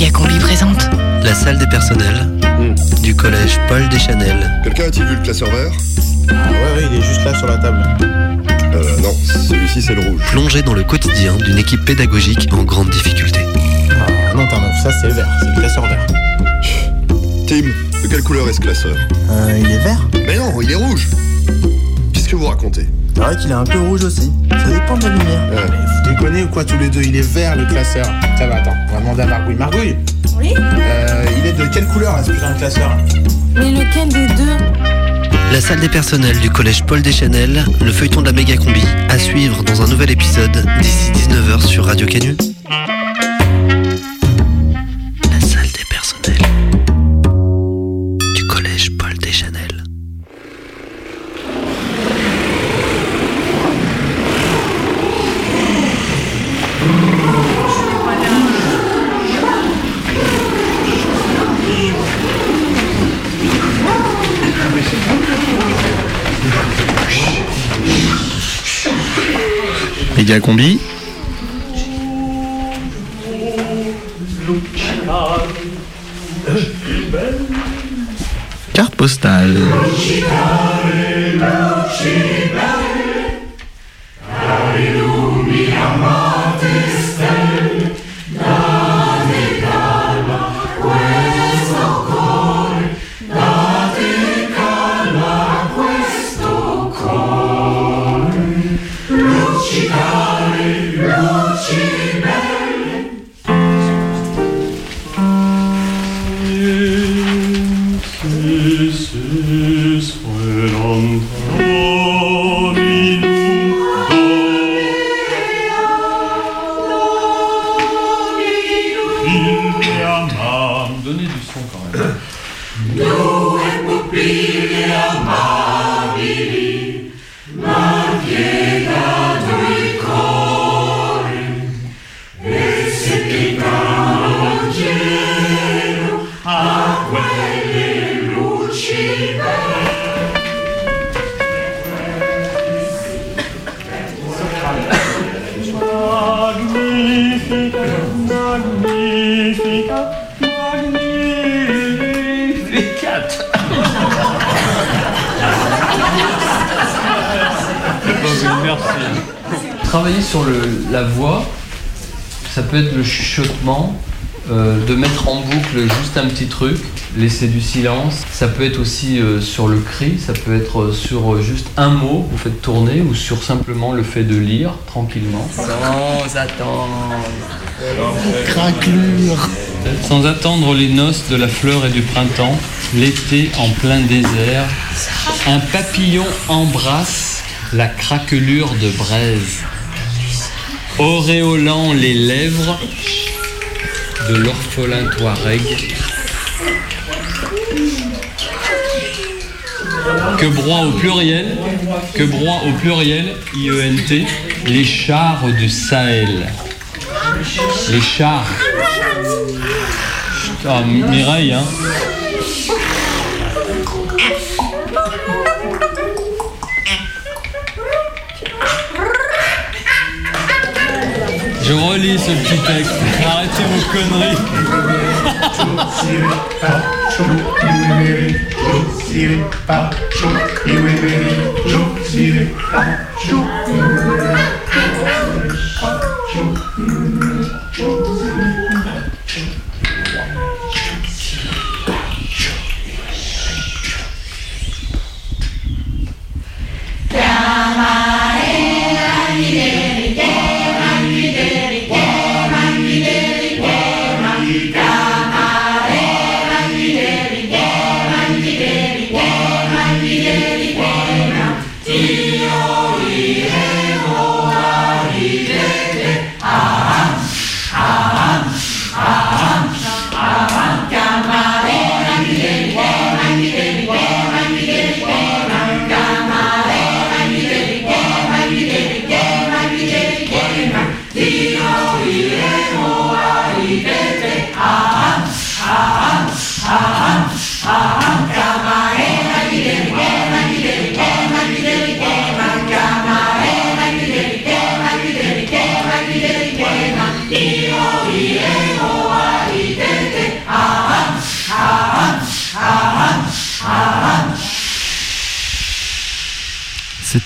Méga Combi présente La salle des personnels du collège Paul Deschanel. Quelqu'un a-t-il vu le classeur vert? Ah ouais, ouais, il est juste là sur la table. Euh, non, celui-ci c'est le rouge. Plongé dans le quotidien d'une équipe pédagogique en grande difficulté. Ah non, Tarnoff, ça c'est vert, c'est le classeur vert. Tim, de quelle couleur est ce classeur? Euh, il est vert Mais non, il est rouge que vous racontez C'est vrai qu'il est un peu rouge aussi. Ça dépend de la lumière. Euh, Mais vous déconnez ou quoi tous les deux Il est vert le classeur. Ça va, attends, on va demander à Margouille. Margouille Oui euh, Il est de quelle couleur ce putain de classeur Mais lequel des deux La salle des personnels du collège Paul Deschanel, le feuilleton de la méga combi, à suivre dans un nouvel épisode d'ici 19h sur Radio Canu. Méga combi. Carte postale. Peut être le chuchotement, euh, de mettre en boucle juste un petit truc, laisser du silence. Ça peut être aussi euh, sur le cri, ça peut être euh, sur euh, juste un mot, vous faites tourner, ou sur simplement le fait de lire tranquillement. Sans attendre. Sans attendre les noces de la fleur et du printemps, l'été en plein désert, un papillon embrasse la craquelure de braise, auréolant les lèvres de l'orphelin touareg. Que broie au pluriel, que broie au pluriel, IENT, les chars du Sahel. Les chars. Ah, Mireille, hein. Je relis ce petit texte. Arrêtez vos conneries.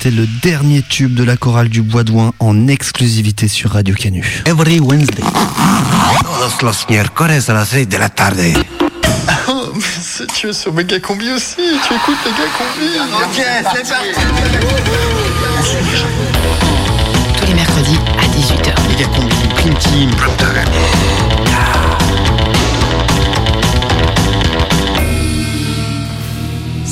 C'était le dernier tube de la chorale du Bois d'Ouin en exclusivité sur Radio Canu. Every Wednesday. Todos los miércoles a las 6 de la tarde. Oh, mais tu es sur Méga Combi aussi. Tu écoutes Méga Combi. Ok, c'est parti. Tous les mercredis à 18h. Méga combi, Prime Team.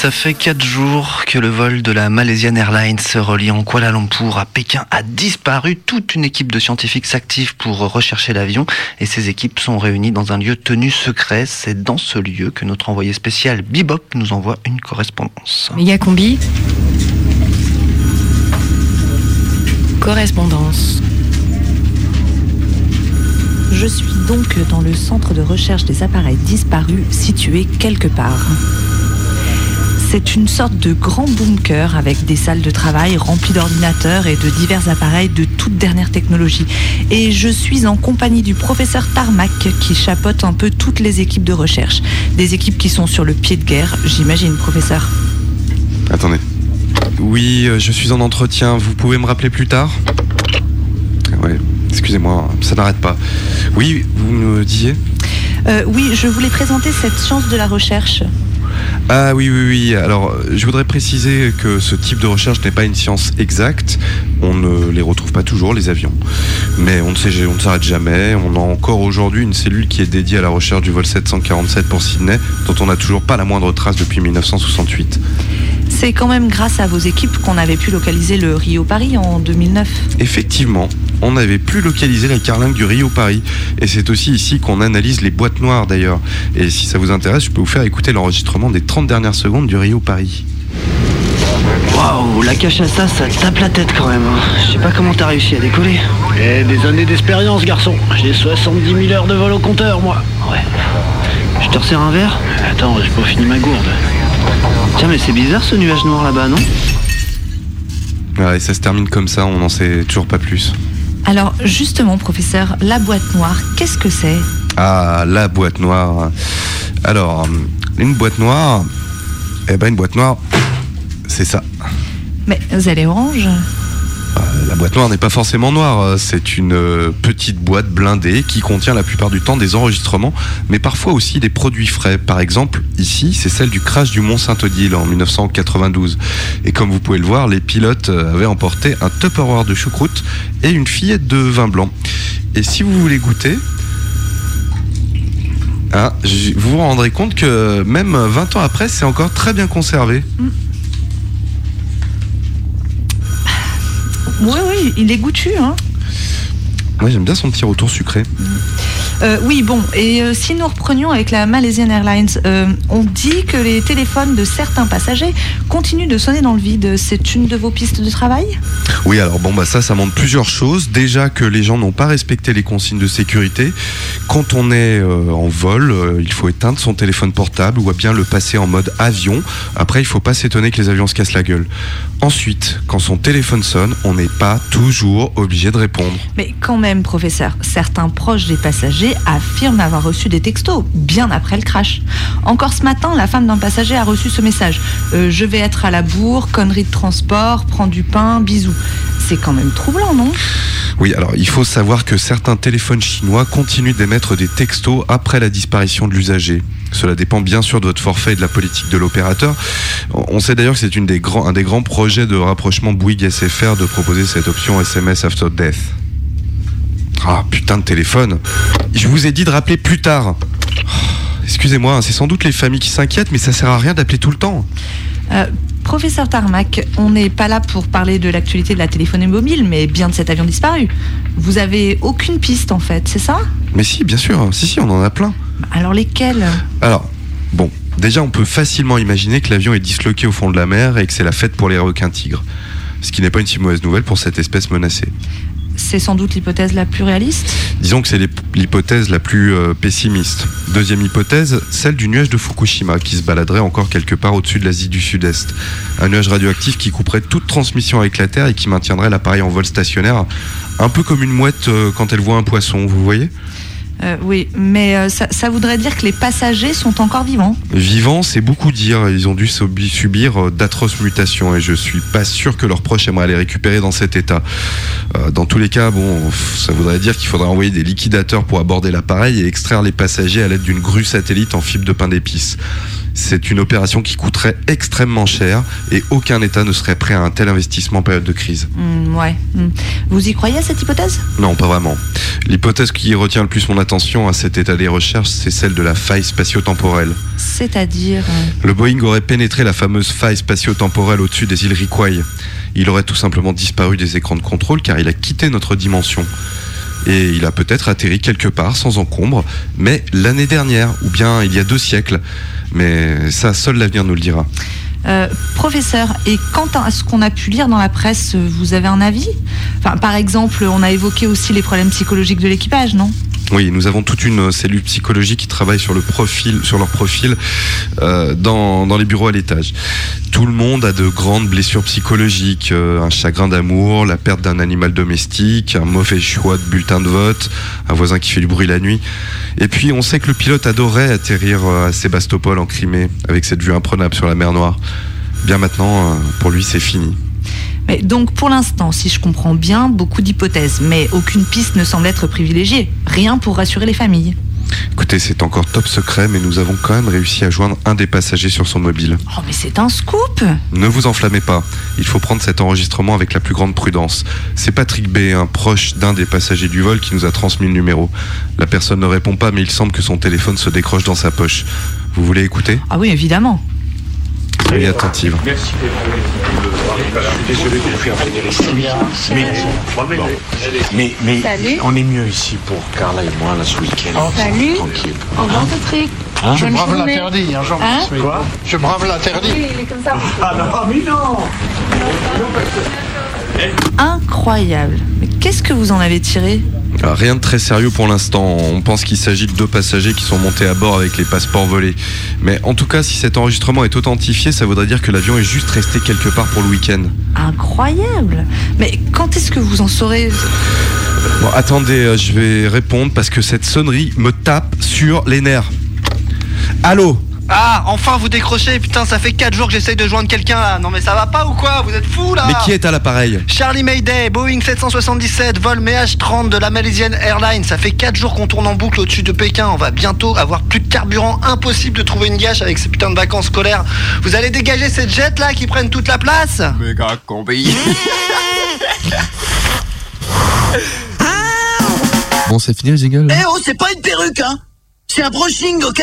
Ça fait 4 jours que le vol de la Malaysian Airlines reliant Kuala Lumpur à Pékin a disparu. Toute une équipe de scientifiques s'active pour rechercher l'avion et ces équipes sont réunies dans un lieu tenu secret. C'est dans ce lieu que notre envoyé spécial Bebop nous envoie une correspondance. Megacombi. Correspondance. Je suis donc dans le centre de recherche des appareils disparus situé quelque part. C'est une sorte de grand bunker avec des salles de travail remplies d'ordinateurs et de divers appareils de toute dernière technologie. Et je suis en compagnie du professeur Tarmac qui chapeaute un peu toutes les équipes de recherche. Des équipes qui sont sur le pied de guerre, j'imagine, professeur. Attendez. Oui, euh, je suis en entretien. Vous pouvez me rappeler plus tard? Ouais, excusez-moi, ça n'arrête pas. Oui, vous me disiez? Euh, oui, je voulais présenter cette chance de la recherche. Ah oui, oui, oui. Alors, je voudrais préciser que ce type de recherche n'est pas une science exacte. On ne les retrouve pas toujours, les avions. Mais on ne s'arrête jamais. On a encore aujourd'hui une cellule qui est dédiée à la recherche du vol 747 pour Sydney, dont on n'a toujours pas la moindre trace depuis 1968. C'est quand même grâce à vos équipes qu'on avait pu localiser le Rio Paris en 2009. Effectivement, on avait pu localiser la carlingue du Rio Paris. Et c'est aussi ici qu'on analyse les boîtes noires d'ailleurs. Et si ça vous intéresse, je peux vous faire écouter l'enregistrement des 30 dernières secondes du Rio Paris. Waouh, la cachaça, ça tape la tête quand même. Je sais pas comment t'as réussi à décoller. Eh, des années d'expérience, garçon. J'ai 70 000 heures de vol au compteur, moi. Ouais. Je te resserre un verre? Attends, j'ai pas fini ma gourde. Tiens, mais c'est bizarre ce nuage noir là-bas, non Ouais, et ça se termine comme ça, on n'en sait toujours pas plus. Alors justement, professeur, la boîte noire, qu'est-ce que c'est Ah, la boîte noire. Alors, une boîte noire, eh ben une boîte noire, c'est ça. Mais elle est orange. La boîte noire n'est pas forcément noire, euh, c'est une euh, petite boîte blindée qui contient la plupart du temps des enregistrements, mais parfois aussi des produits frais. Par exemple, ici, c'est celle du crash du Mont Saint-Odile en 1992. Et comme vous pouvez le voir, les pilotes euh, avaient emporté un Tupperware de choucroute et une fillette de vin blanc. Et si vous voulez goûter, j- vous vous rendrez compte que même 20 ans après, c'est encore très bien conservé. Oui, oui, il est goûtu. Hein Moi, j'aime bien son petit retour sucré. Euh, oui, bon, et euh, si nous reprenions avec la Malaysian Airlines, euh, on dit que les téléphones de certains passagers continuent de sonner dans le vide. C'est une de vos pistes de travail? Oui, alors bon, bah ça, ça montre plusieurs choses. Déjà que les gens n'ont pas respecté les consignes de sécurité. Quand on est en vol, il faut éteindre son téléphone portable ou bien le passer en mode avion. Après, il faut pas s'étonner que les avions se cassent la gueule. Ensuite, quand son téléphone sonne, on n'est pas toujours obligé de répondre. Mais quand même, professeur, certains proches des passagers affirment avoir reçu des textos bien après le crash. Encore ce matin, la femme d'un passager a reçu ce message. Euh, je vais être à la bourre, connerie de transport, prends du pain, bisous. C'est quand même troublant, non? Oui, alors il faut savoir que certains téléphones chinois continuent d'émettre des textos après la disparition de l'usager. Cela dépend bien sûr de votre forfait et de la politique de l'opérateur. On sait d'ailleurs que c'est un des grands projets de rapprochement Bouygues SFR de proposer cette option SMS after death. Ah putain de téléphone. Je vous ai dit de rappeler plus tard. Oh, Excusez-moi, hein, c'est sans doute les familles qui s'inquiètent, mais ça sert à rien d'appeler tout le temps. Euh, Professeur Tarmac, on n'est pas là pour parler de l'actualité de la téléphonie mobile, mais bien de cet avion disparu. Vous avez aucune piste en fait, c'est ça? Mais si, bien sûr, si, si, on en a plein. Alors lesquelles? Alors, bon, déjà on peut facilement imaginer que l'avion est disloqué au fond de la mer et que c'est la fête pour les requins tigres. Ce qui n'est pas une si mauvaise nouvelle pour cette espèce menacée. C'est sans doute l'hypothèse la plus réaliste. Disons que c'est l'hyp- l'hypothèse la plus euh, pessimiste. Deuxième hypothèse, celle du nuage de Fukushima qui se baladerait encore quelque part au-dessus de l'Asie du Sud-Est. Un nuage radioactif qui couperait toute transmission avec la Terre et qui maintiendrait l'appareil en vol stationnaire, un peu comme une mouette euh, quand elle voit un poisson, vous voyez? Euh, oui, mais euh, ça, ça voudrait dire que les passagers sont encore vivants. Vivants, c'est beaucoup dire. Ils ont dû subi- subir euh, d'atroces mutations et je suis pas sûr que leurs proches aimeraient les récupérer dans cet état. Euh, Dans tous les cas, bon, ça voudrait dire qu'il faudrait envoyer des liquidateurs pour aborder l'appareil et extraire les passagers à l'aide d'une grue satellite en fibre de pain d'épices. C'est une opération qui coûterait extrêmement cher et aucun État ne serait prêt à un tel investissement en période de crise. Hmm, ouais. hmm. Vous y croyez à cette hypothèse? Non, pas vraiment. L'hypothèse qui retient le plus mon attention à cet état des recherches, c'est celle de la faille spatio-temporelle. C'est-à-dire. euh, Le Boeing aurait pénétré la fameuse faille spatio-temporelle au-dessus des îles Riquay. Il aurait tout simplement disparu des écrans de contrôle car il a quitté notre dimension. Et il a peut-être atterri quelque part sans encombre, mais l'année dernière, ou bien il y a deux siècles. Mais ça, seul l'avenir nous le dira. Euh, professeur, et quant à ce qu'on a pu lire dans la presse, vous avez un avis? Enfin, Par exemple, on a évoqué aussi les problèmes psychologiques de l'équipage, non? Oui, nous avons toute une cellule psychologique qui travaille sur le profil, sur leur profil euh, dans, dans les bureaux à l'étage. Tout le monde a de grandes blessures psychologiques, euh, un chagrin d'amour, la perte d'un animal domestique, un mauvais choix de bulletin de vote, un voisin qui fait du bruit la nuit. Et puis on sait que le pilote adorait atterrir euh, à Sébastopol en Crimée avec cette vue imprenable sur la mer Noire. Bien maintenant, pour lui, c'est fini. Mais Donc pour l'instant, si je comprends bien, beaucoup d'hypothèses, mais aucune piste ne semble être privilégiée. Rien pour rassurer les familles. Écoutez, c'est encore top secret, mais nous avons quand même réussi à joindre un des passagers sur son mobile. Oh mais c'est un scoop Ne vous enflammez pas. Il faut prendre cet enregistrement avec la plus grande prudence. C'est Patrick B, un proche d'un des passagers du vol, qui nous a transmis le numéro. La personne ne répond pas, mais il semble que son téléphone se décroche dans sa poche. Vous voulez écouter? Ah oui, évidemment. Soyez attentive. Merci Désolé de vous faire venir ici. Mais, mais, mais Salut. on est mieux ici pour Carla et moi, là, ce week-end. Salut. Tranquille. Au revoir Patrick. Hein Je brave l'interdit, hein, Jean. Hein Quoi Je brave l'interdit. Oui, il est comme ça. Ah non, mais non Incroyable. Qu'est-ce que vous en avez tiré Alors, rien de très sérieux pour l'instant. On pense qu'il s'agit de deux passagers qui sont montés à bord avec les passeports volés. Mais en tout cas, si cet enregistrement est authentifié, ça voudrait dire que l'avion est juste resté quelque part pour le week-end. Incroyable. Mais quand est-ce que vous en saurez Bon, attendez, euh, je vais répondre parce que cette sonnerie me tape sur les nerfs. Allô Ah, enfin vous décrochez, putain, ça fait 4 jours que j'essaye de joindre quelqu'un là. Non mais ça va pas ou quoi? Vous êtes fous là? Mais qui est à l'appareil? Charlie Mayday, Boeing 777, vol MH30 de la Malaysian Airlines. Ça fait 4 jours qu'on tourne en boucle au-dessus de Pékin. On va bientôt avoir plus de carburant. Impossible de trouver une gâche avec ces putains de vacances scolaires. Vous allez dégager ces jets là qui prennent toute la place? Méga combi. Bon, c'est fini le jingle Eh oh, c'est pas une perruque, hein C'est un brushing, ok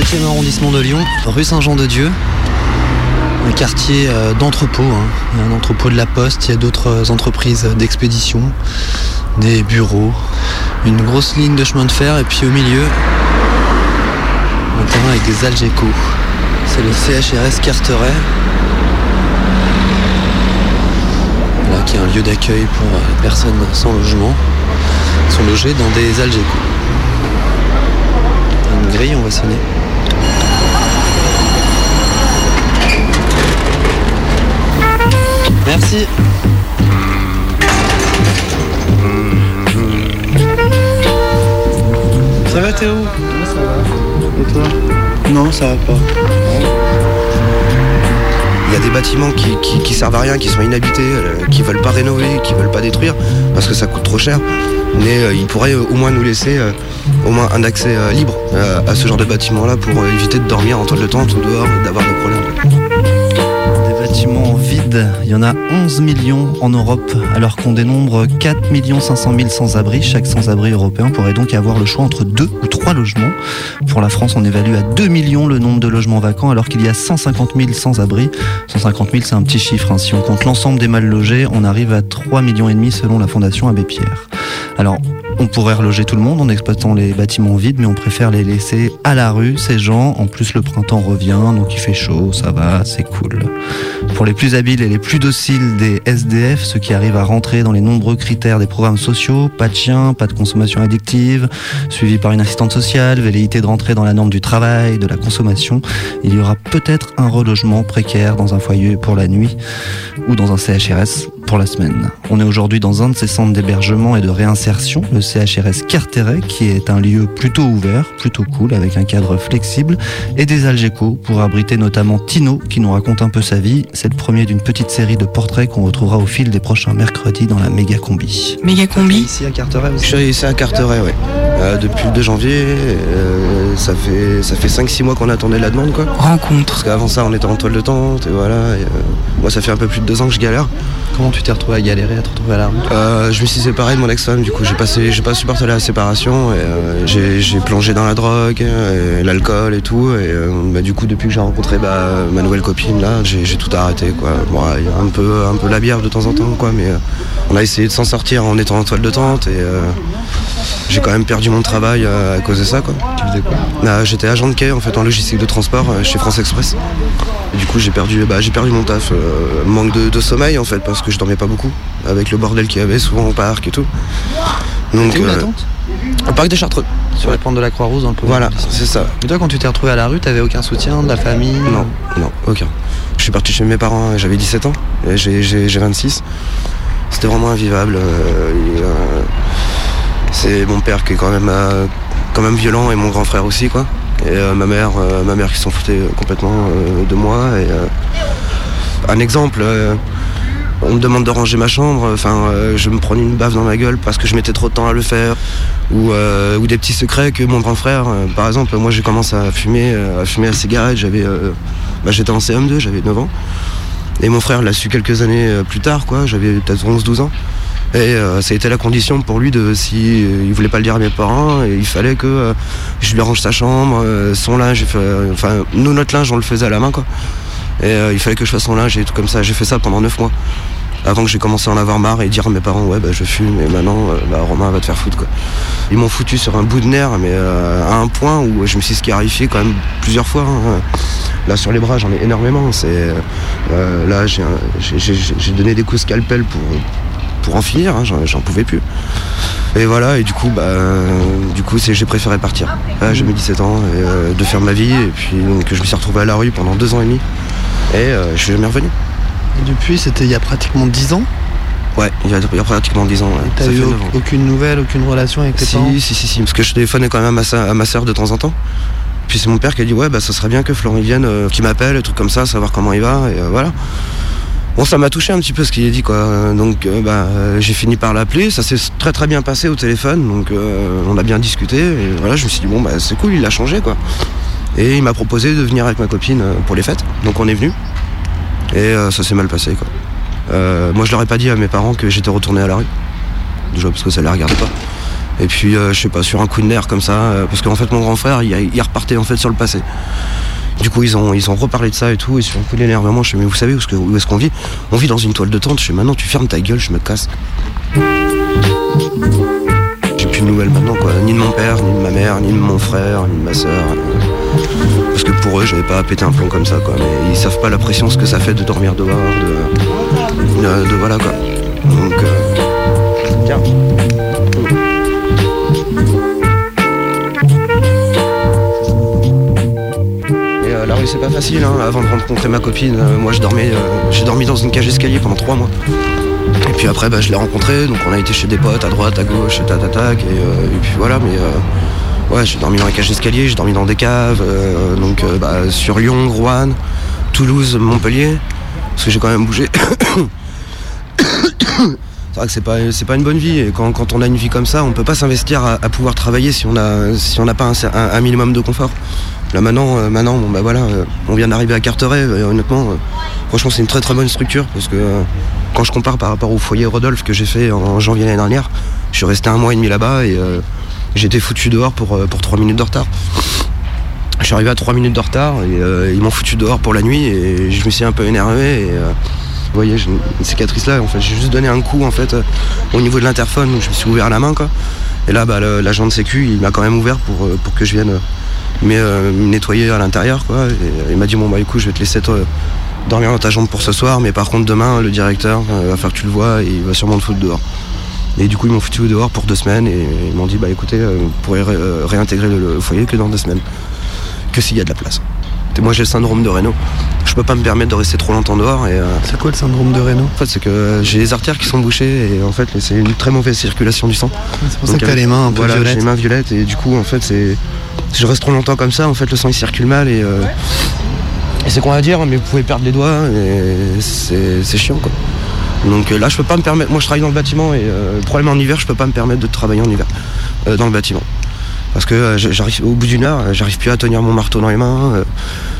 7e arrondissement de Lyon, rue Saint-Jean-de-Dieu. un quartier euh, d'entrepôt. hein. Un entrepôt de la poste, il y a d'autres euh, entreprises d'expédition, des bureaux, une grosse ligne de chemin de fer et puis au milieu, un terrain avec des Algeco. C'est le CHRS Carteret. Là, qui est un lieu d'accueil pour euh, les personnes sans logement. Sont logés dans des Algeco. Une grille, on va sonner. Merci. Ça va Théo? Ça va. Et toi? Non, ça va pas. Il y a des bâtiments qui, qui, qui servent à rien, qui sont inhabités, euh, qui veulent pas rénover, qui veulent pas détruire, parce que ça coûte trop cher. Mais euh, ils pourraient euh, au moins nous laisser euh, au moins un accès euh, libre euh, à ce genre de bâtiment-là pour euh, éviter de dormir en toile de tente ou dehors, d'avoir des problèmes. Bâtiments vides, il y en a 11 millions en Europe, alors qu'on dénombre 4 500 000 sans-abri. Chaque sans-abri européen pourrait donc avoir le choix entre deux ou trois logements. Pour la France, on évalue à 2 millions le nombre de logements vacants, alors qu'il y a 150 000 sans-abri. 150 000, c'est un petit chiffre. hein. Si on compte l'ensemble des mal logés, on arrive à 3 millions et demi selon la Fondation Abbé Pierre. Alors, on pourrait reloger tout le monde en exploitant les bâtiments vides, mais on préfère les laisser à la rue, ces gens. En plus, le printemps revient, donc il fait chaud, ça va, c'est cool. Pour les plus habiles et les plus dociles des SDF, ceux qui arrivent à rentrer dans les nombreux critères des programmes sociaux, pas de chien, pas de consommation addictive, suivi par une assistante sociale, velléité de rentrer dans la norme du travail, de la consommation, il y aura peut-être un relogement précaire dans un foyer pour la nuit ou dans un CHRS pour la semaine. On est aujourd'hui dans un de ces centres d'hébergement et de réinsertion, le CHRS Carteret, qui est un lieu plutôt ouvert, plutôt cool, avec un cadre flexible, et des Algeco pour abriter notamment Tino, qui nous raconte un peu sa vie. C'est le premier d'une petite série de portraits qu'on retrouvera au fil des prochains mercredis dans la méga combi. Méga combi Ici à Carteret Je suis ici à Carteret, ouais. Euh, depuis le 2 janvier, euh, ça fait, ça fait 5-6 mois qu'on attendait la demande, quoi. Rencontre. Parce qu'avant ça, on était en toile de tente, et voilà. et, euh, moi, ça fait un peu plus de 2 ans que je galère. Comment tu t'es retrouvé à galérer, à te retrouver à la rue Euh, je me suis séparé de mon ex-femme, du coup j'ai passé, j'ai pas supporté la séparation et euh, j'ai, j'ai plongé dans la drogue, euh, et l'alcool et tout. Et bah, du coup depuis que j'ai rencontré bah, ma nouvelle copine là, j'ai, j'ai tout arrêté quoi. Bon, il y a un peu, un peu la bière de temps en temps quoi, mais on a essayé de s'en sortir en étant en toile de tente et j'ai quand même perdu mon travail à cause de ça quoi. Tu faisais quoi? Bah, j'étais agent de quai en fait en logistique de transport chez France Express. Et du coup j'ai perdu, bah, j'ai perdu mon taf, euh, manque de, de sommeil en fait parce que je dormais pas beaucoup avec le bordel qu'il y avait souvent au parc et tout. Donc où la euh, au parc des Chartreux. Sur les pentes de la Croix-Rouge dans le Voilà, c'est ça. Et toi, quand tu t'es retrouvé à la rue, t'avais aucun soutien de la famille Non, non, aucun. Je suis parti chez mes parents, j'avais 17 ans, et j'ai, j'ai, j'ai 26. C'était vraiment invivable. euh, euh, c'est mon père qui est quand même, euh, quand même violent et mon grand frère aussi, quoi. Et euh, ma mère, euh, ma mère qui s'en foutait complètement euh, de moi. Et, un exemple, on me demande de ranger ma chambre, enfin, je me prenais une baffe dans ma gueule parce que je mettais trop de temps à le faire. Ou, des petits secrets que mon grand frère, par exemple, moi j'ai commencé à fumer, à fumer la cigarette, j'avais, bah, j'étais en CM2, j'avais 9 ans. Et mon frère l'a su quelques années plus tard, quoi, j'avais peut-être 11-12 ans. Et euh, ça a été la condition pour lui de si euh, voulait pas le dire à mes parents, et il fallait que euh, je lui range sa chambre, euh, son linge, euh, enfin nous notre linge on le faisait à la main quoi. Et euh, il fallait que je fasse son linge et tout comme ça. J'ai fait ça pendant 9 mois. Avant que j'ai commencé à en avoir marre et dire à mes parents ouais bah je fume et maintenant euh, bah, Romain va te faire foutre quoi. Ils m'ont foutu sur un bout de nerf mais euh, à un point où je me suis scarifié quand même plusieurs fois. hein. Là sur les bras j'en ai énormément. C'est euh, là j'ai donné des coups scalpel pour pour en finir. hein. J'en pouvais plus. Et voilà et du coup bah du coup c'est j'ai préféré partir. Là, j'ai mis 17 ans et, euh, de faire ma vie et puis donc je me suis retrouvé à la rue pendant deux ans et demi et euh, je suis jamais revenu. Et depuis, c'était il y a pratiquement 10 ans? Ouais, il y a, il y a pratiquement 10 ans. ouais. T'as eu aucune nouvelle, aucune relation avec tes parents? Si, si, si, si, parce que je téléphonais quand même à ma, soeur, à ma soeur de temps en temps. Puis c'est mon père qui a dit ouais bah ça serait bien que Florent vienne, euh, qu'il m'appelle, des trucs comme ça, savoir comment il va, et euh, voilà. Bon ça m'a touché un petit peu ce qu'il a dit quoi. Donc euh, bah euh, j'ai fini par l'appeler, ça s'est très très bien passé au téléphone, donc euh, on a bien discuté, et voilà, je me suis dit bon bah c'est cool, il a changé quoi. Et il m'a proposé de venir avec ma copine pour les fêtes, donc on est venu. Et ça s'est mal passé quoi. Moi je leur ai pas dit à mes parents que j'étais retourné à la rue. Déjà parce que ça les regarde pas. Et puis je sais pas, sur un coup de nerf comme ça, parce qu'en fait mon grand frère il, il repartait en fait sur le passé. Du coup, ils ont, ils ont reparlé de ça et tout, et sur un coup d'énervement, je fais, mais vous savez où est-ce qu'on vit? On vit dans une toile de tente, je fais, maintenant tu fermes ta gueule, je me casse. J'ai plus de nouvelles maintenant, quoi. Ni de mon père, ni de ma mère, ni de mon frère, ni de ma soeur. Parce que pour eux, j'avais pas à péter un plomb comme ça, quoi. Mais ils savent pas la pression, ce que ça fait de dormir dehors, de. de, de- voilà, quoi. Donc. euh, Tiens. La c'est pas facile hein. avant de rencontrer ma copine, euh, moi je dormais, euh, j'ai dormi dans une cage escalier pendant trois mois. Et puis après bah, je l'ai rencontré, donc on a été chez des potes à droite, à gauche, tac tac et, euh, et puis voilà, mais ouais j'ai dormi dans les cages d'escalier, j'ai dormi dans des caves, donc bah, sur Lyon, Rouen, Toulouse, Montpellier, parce que j'ai quand même bougé. C'est vrai que c'est pas, pas une bonne vie et quand, quand on a une vie comme ça, on peut pas s'investir à, pouvoir travailler si on a si n'a pas un minimum de confort. Là maintenant, euh, maintenant bon bah voilà, euh, on vient d'arriver à Carteret, et honnêtement, euh, franchement c'est une très très bonne structure parce que euh, quand je compare par rapport au foyer Rodolphe que j'ai fait en, janvier l'année dernière, je suis resté un mois et demi là-bas et euh, été foutu dehors pour, euh, pour 3 minutes de retard. Je suis arrivé à 3 minutes de retard et euh, ils m'ont foutu dehors pour la nuit et je me suis un peu énervé et euh, vous voyez une cicatrice là en fait j'ai juste donné un coup en fait euh, au niveau de l'interphone donc je me suis ouvert la main quoi et là bah, l'agent de sécu il m'a quand même ouvert pour, euh, pour que je vienne euh, mais, euh, nettoyer à l'intérieur quoi. Et euh, il m'a dit bon bah écoute je vais te laisser dormir dans ta chambre pour ce soir mais par contre demain le directeur euh, va faire que tu le vois et il va sûrement te foutre dehors. Et du coup ils m'ont foutu dehors pour deux semaines et ils m'ont dit bah écoutez vous pourrez ré- réintégrer le, foyer que dans deux semaines. Que s'il y a de la place moi j'ai le syndrome de Raynaud je peux pas me permettre de rester trop longtemps dehors et C'est quoi le syndrome de Raynaud? en fait, c'est que j'ai les artères qui sont bouchées et en fait, c'est une très mauvaise circulation du sang. C'est pour ça que t'as les mains un peu voilà, violettes. J'ai les mains violettes et du coup, en fait, c'est si je reste trop longtemps comme ça, en fait, le sang il circule mal et, euh, et c'est qu'on va dire, mais vous pouvez perdre les doigts et c'est chiant quoi. Donc euh, là, je peux pas me permettre. Moi, je travaille dans le bâtiment et euh, le problème en hiver, je peux pas me permettre de travailler en hiver euh, dans le bâtiment. Parce que euh, j'arrive au bout d'une heure, euh, j'arrive plus à tenir mon marteau dans les mains, euh,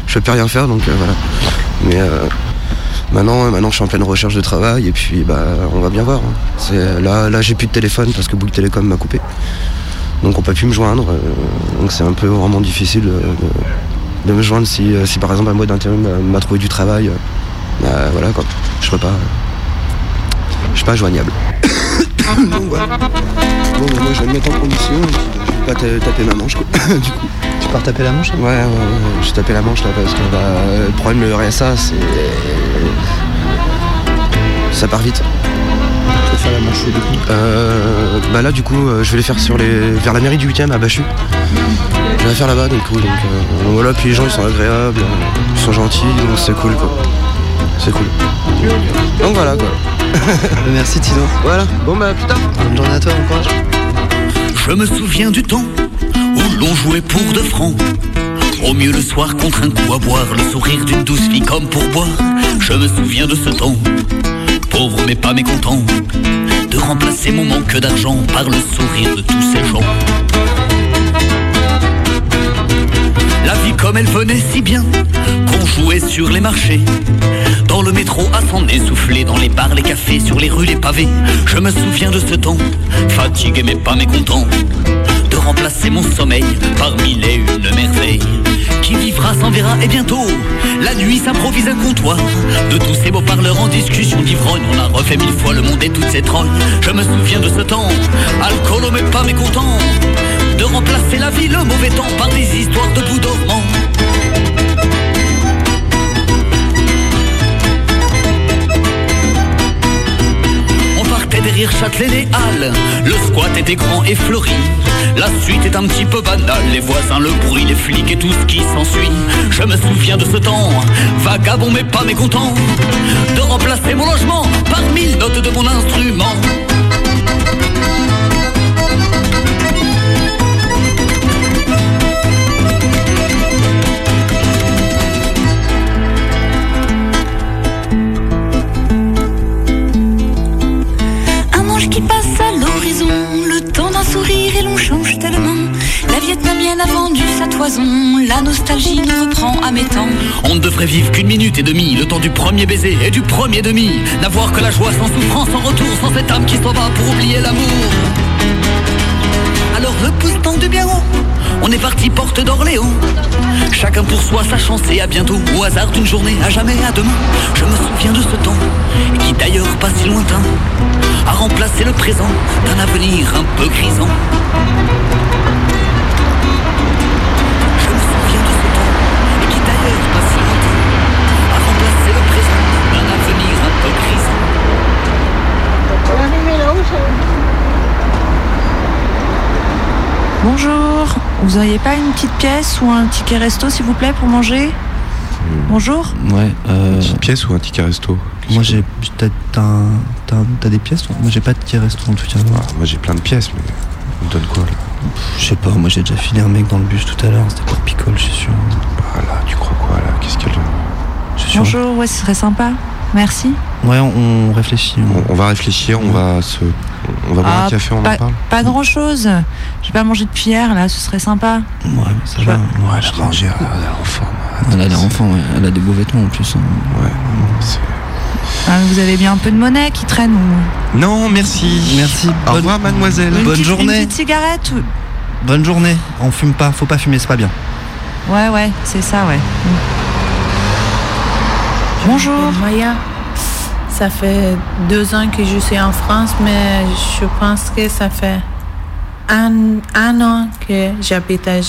je peux plus rien faire, donc voilà. Mais maintenant, maintenant, je suis en pleine recherche de travail et puis bah, on va bien voir. hein. Là, là, j'ai plus de téléphone parce que Bouygues Télécom m'a coupé, donc on peut plus me joindre. euh, donc c'est un peu vraiment difficile de, me joindre si, si par exemple un mois d'intérim m'a trouvé du travail. bah, voilà quoi, je peux pas, je suis pas joignable. Donc voilà. Bon, bah, moi je vais me mettre en condition. bah, Je vais pas ta- taper ma manche quoi. du coup. Tu pars taper la manche Ouais, ouais, ouais, j'ai tapé la manche là parce que bah, le problème le RSA c'est. Ça part vite. Tu vas faire la manche du coup? Euh, bah là du coup euh, je vais les faire sur les. vers la mairie du 8ème à Bachu. Je vais la faire là-bas du coup donc, euh, donc voilà puis les gens ils sont agréables, ils sont gentils donc c'est cool quoi. C'est cool. Donc voilà quoi. Merci Tino. Voilà, bon bah plus à toi. Je me souviens du temps où l'on jouait pour de francs. Au mieux le soir contre un coup à boire, le sourire d'une douce fille comme pour boire. Je me souviens de ce temps, pauvre mais pas mécontent, de remplacer mon manque d'argent par le sourire de tous ces gens. La vie comme elle venait si bien, qu'on jouait sur les marchés. Dans le métro à s'en essouffler, dans les bars, les cafés, sur les rues, les pavés. Je me souviens de ce temps, fatigué mais pas mécontent, de remplacer mon sommeil par mille et une merveilles. Qui vivra s'en verra et bientôt, la nuit s'improvise un comptoir. De tous ces beaux parleurs en discussion d'ivrogne, on a refait mille fois le monde et toutes ses trognes. Je me souviens de ce temps, alcoolo mais pas mécontent, de remplacer la vie, le mauvais temps par des histoires de bout dormant. On partait derrière Châtelet les Halles. Le squat était grand et fleuri. La suite est un petit peu banale. Les voisins, le bruit, les flics et tout ce qui s'ensuit. Je me souviens de ce temps, vagabond mais pas mécontent, de remplacer mon logement par mille notes de mon instrument. La nostalgie nous reprend à mes temps. On ne devrait vivre qu'une minute et demie, le temps du premier baiser et du premier demi. N'avoir que la joie sans souffrance, sans retour, sans cette âme qui s'en va pour oublier l'amour. Alors le pouce tendu bien haut. On est parti porte d'Orléans. Chacun pour soi, sa chance et à bientôt. Au hasard d'une journée, à jamais, à demain. Je me souviens de ce temps, qui d'ailleurs pas si lointain, a remplacé le présent d'un avenir un peu grisant. Bonjour, vous auriez pas une petite pièce ou un ticket resto s'il vous plaît pour manger Bonjour Ouais, euh, Petite pièce ou un ticket resto moi j'ai. T'as t'as un- t'as un- des pièces toi Moi j'ai pas de ticket resto en tout cas. Ah, Moi j'ai plein de pièces, mais on me donne quoi là Je sais pas, moi j'ai déjà filé un mec dans le bus tout à l'heure, c'était pour picole, je suis sûr. Ah là, tu crois quoi là Qu'est-ce qu'elle. Je suis sûr. Bonjour, ouais, ce serait sympa. Merci. Ouais, on, on réfléchit. On, on va réfléchir, on va se. On va boire Ah, un café, on pas, en parle pas grand chose. J'ai pas mangé depuis hier là, ce serait sympa. Ouais, mais ça va. Ouais, elle a mangé, elle a l'air en forme. Elle a l'air enfant, ouais. elle a des beaux vêtements en plus. hein. Ouais, c'est. Ah, vous avez bien un peu de monnaie qui traîne ou Non, merci. Merci. Au bonne- revoir, mademoiselle. une Bonne petite, journée. Une petite cigarette ou- Bonne journée. On fume pas, faut pas fumer, c'est pas bien. Ouais, ouais, c'est ça, ouais. Bonjour. Maya, ça fait deux ans que je suis en France, mais je pense que ça fait un, un an que j'habite à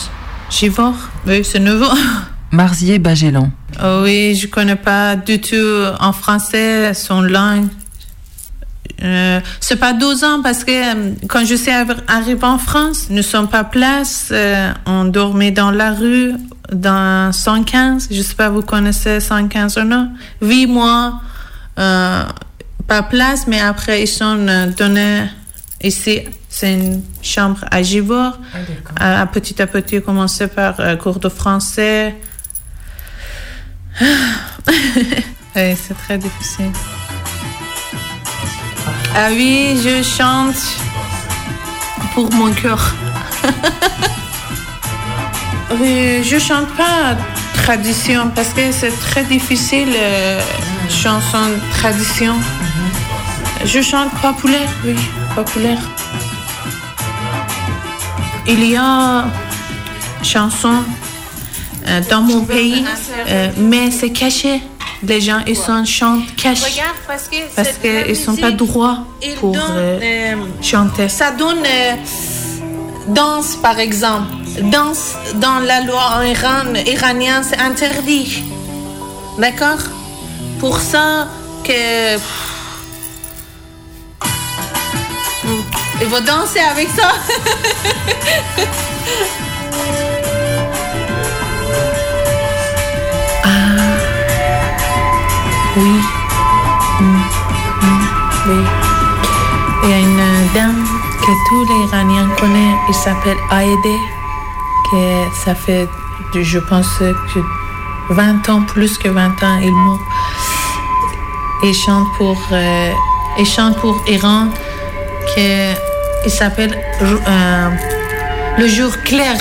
Givor. Oui, c'est nouveau. Marzier Bagellan. Oh oui, je connais pas du tout en français son langue. Euh, c'est pas 12 ans parce que euh, quand je suis arri- arrivée en France, nous sommes pas place, euh, on dormait dans la rue, dans 115. Je sais pas, vous connaissez 115 ou non? Huit mois, pas place, mais après ils sont euh, donnés ici. C'est une chambre à Givor. à, à petit à petit, commencer par euh, cours de français. oui, c'est très difficile. Ah oui, je chante pour mon cœur. oui, je chante pas tradition parce que c'est très difficile, euh, chanson tradition. Je chante populaire, oui, populaire. Il y a chanson euh, dans mon pays, euh, mais c'est caché. Les gens, ils sont, chantent cachés parce qu'ils sont pas droits pour chanter. Ça donne danse, par exemple. Danse dans la loi en Iran, iranienne, c'est interdit. D'accord? Pour ça que... Il faut danser avec ça. Oui. Mm, mm, oui. Il y a une dame que tous les Iraniens connaissent. Il s'appelle Aïdé Que ça fait, je pense, que 20 ans, plus que 20 ans, il meurt. Il chante pour, euh, il chante pour Iran. Que, il s'appelle euh, Le jour clair.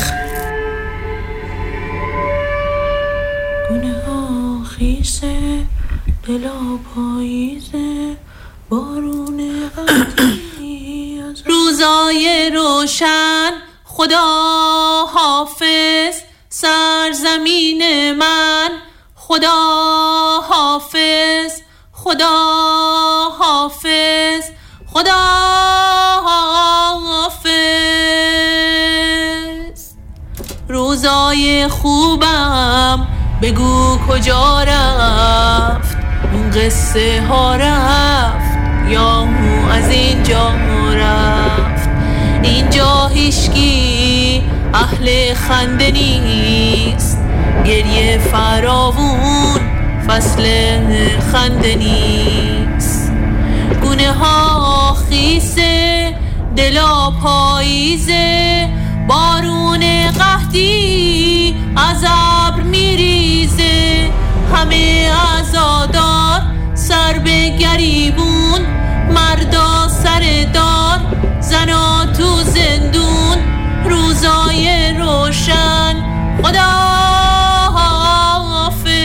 گونه خیسه دلا پاییزه بارون قطعی از روزای روشن خدا حافظ سرزمین من. خدا حافظ خدا حافظ خدا حافظ. روزای خوبم بگو کجا رفت؟ اون قصه ها رفت یا او از اینجا رفت؟ اینجا هیچکی اهل خنده نیست. گریه فراوون فصل خنده نیست. گونه ها خیسه دلا پاییزه بارون قحطی از ابر میریزه. همه عزادار سر به گریبون مردا سر دار. زنا تو زندون روزای روشن خدا حافظ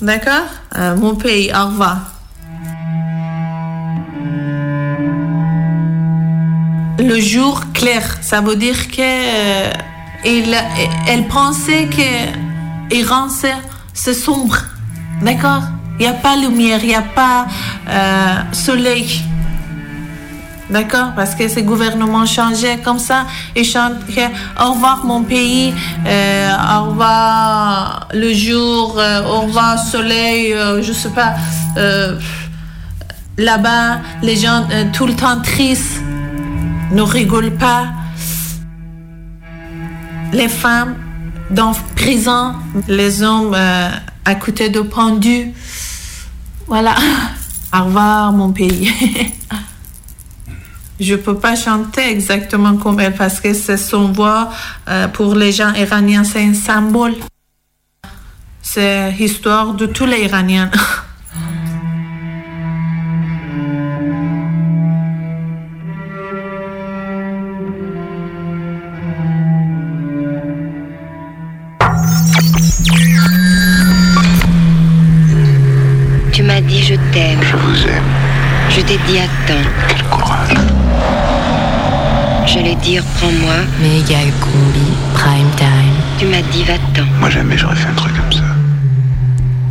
D'accord Euh, Mon pays, au revoir. Le jour clair, ça veut dire que euh, il- elle pensait que Iran c'est sombre, d'accord? Il n'y a pas lumière, il n'y a pas euh, soleil, d'accord? Parce que ces gouvernements changeaient comme ça, ils chantent que au revoir mon pays, euh, au revoir le jour, euh, au revoir soleil, je sais pas. Là-bas, les gens tout le temps tristes ne rigolent pas. Les femmes dans prison, les hommes euh, à côté de pendus. Voilà. Au revoir, mon pays. Je peux pas chanter exactement comme elle parce que c'est son voix euh, pour les gens iraniens, c'est un symbole. C'est l'histoire de tous les Iraniens. Dire prends-moi. Méga combi, prime time. Tu m'as dit va-t'en. Moi jamais j'aurais fait un truc comme ça.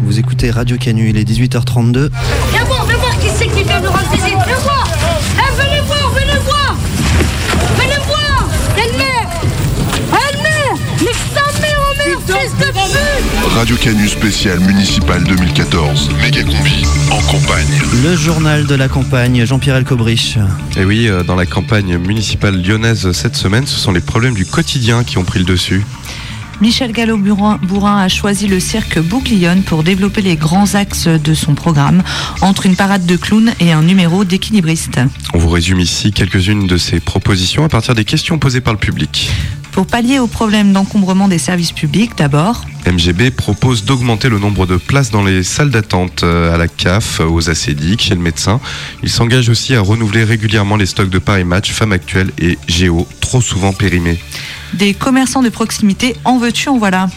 Vous écoutez Radio Canu, il est 18h32. Viens voir, viens voir qui c'est qui vient nous rendre visite. Viens voir. Radio Canu spécial municipal 2014. Méga combi en campagne. Le journal de la campagne, Jean-Pierre Elcobrich. Et oui, euh, dans la campagne municipale lyonnaise cette semaine, ce sont les problèmes du quotidien qui ont pris le dessus. Michel Gallo-Bourrin a choisi le cirque Bouglione pour développer les grands axes de son programme, entre une parade de clowns et un numéro d'équilibriste. On vous résume ici quelques-unes de ces propositions à partir des questions posées par le public. Pour pallier au problème d'encombrement des services publics, d'abord, MGB propose d'augmenter le nombre de places dans les salles d'attente euh, à la CAF, aux acédiques, chez le médecin. Il s'engage aussi à renouveler régulièrement les stocks de Paris Match, Femmes Actuelles et Géo, trop souvent périmés. des commerçants de proximité, en veux-tu, en voilà.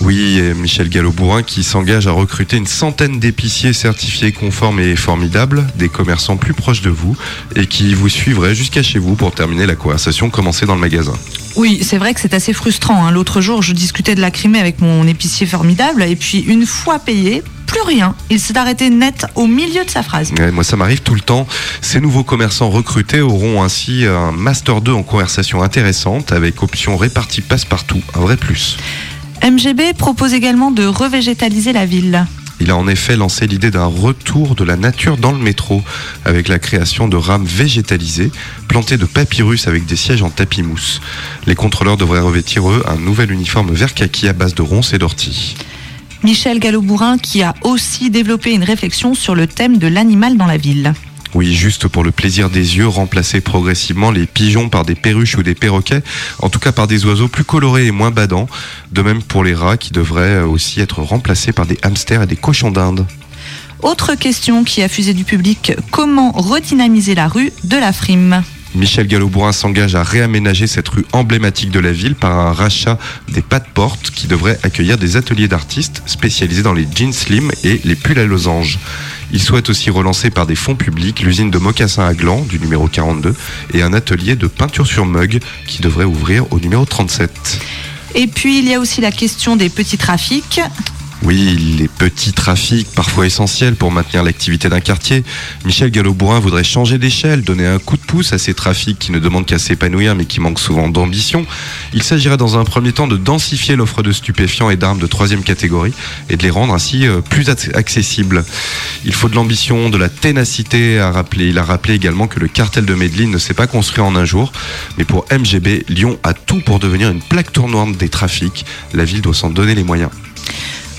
Oui, et Michel Gallo-Bourrin qui s'engage à recruter une centaine d'épiciers certifiés conformes et formidables, des commerçants plus proches de vous et qui vous suivraient jusqu'à chez vous pour terminer la conversation commencée dans le magasin. Oui, c'est vrai que c'est assez frustrant. hein. L'autre jour, je discutais de la Crimée avec mon épicier formidable, et puis une fois payé, plus rien. Il s'est arrêté net au milieu de sa phrase. Ouais, moi, ça m'arrive tout le temps. Ces nouveaux commerçants recrutés auront ainsi un Master 2 en conversation intéressante avec option répartie passe-partout, un vrai plus. MGB propose également de revégétaliser la ville. Il a en effet lancé l'idée d'un retour de la nature dans le métro, avec la création de rames végétalisées, plantées de papyrus avec des sièges en tapis mousse. Les contrôleurs devraient revêtir, eux, un nouvel uniforme vert kaki à base de ronces et d'orties. Michel Gallo-Bourrin qui a aussi développé une réflexion sur le thème de l'animal dans la ville. Oui, juste pour le plaisir des yeux, remplacer progressivement les pigeons par des perruches ou des perroquets, en tout cas par des oiseaux plus colorés et moins badants. De même pour les rats qui devraient aussi être remplacés par des hamsters et des cochons d'Inde. Autre question qui a fusé du public, comment redynamiser la rue de la frime? Michel Gallo-Bourrin s'engage à réaménager cette rue emblématique de la ville par un rachat des pas de porte qui devrait accueillir des ateliers d'artistes spécialisés dans les jeans slim et les pulls à losanges. Il souhaite aussi relancer par des fonds publics l'usine de mocassins à gland du numéro 42 et un atelier de peinture sur mug qui devrait ouvrir au numéro 37. Et puis il y a aussi la question des petits trafics. Oui, les petits trafics, parfois essentiels pour maintenir l'activité d'un quartier. Michel Gallo-Bourrin voudrait changer d'échelle, donner un coup de pouce à ces trafics qui ne demandent qu'à s'épanouir mais qui manquent souvent d'ambition. Il s'agirait dans un premier temps de densifier l'offre de stupéfiants et d'armes de troisième catégorie et de les rendre ainsi euh, plus ac- accessibles. Il faut de l'ambition, de la ténacité à rappeler. Il a rappelé également que le cartel de Medellin ne s'est pas construit en un jour, mais pour MGB, Lyon a tout pour devenir une plaque tournante des trafics. La ville doit s'en donner les moyens.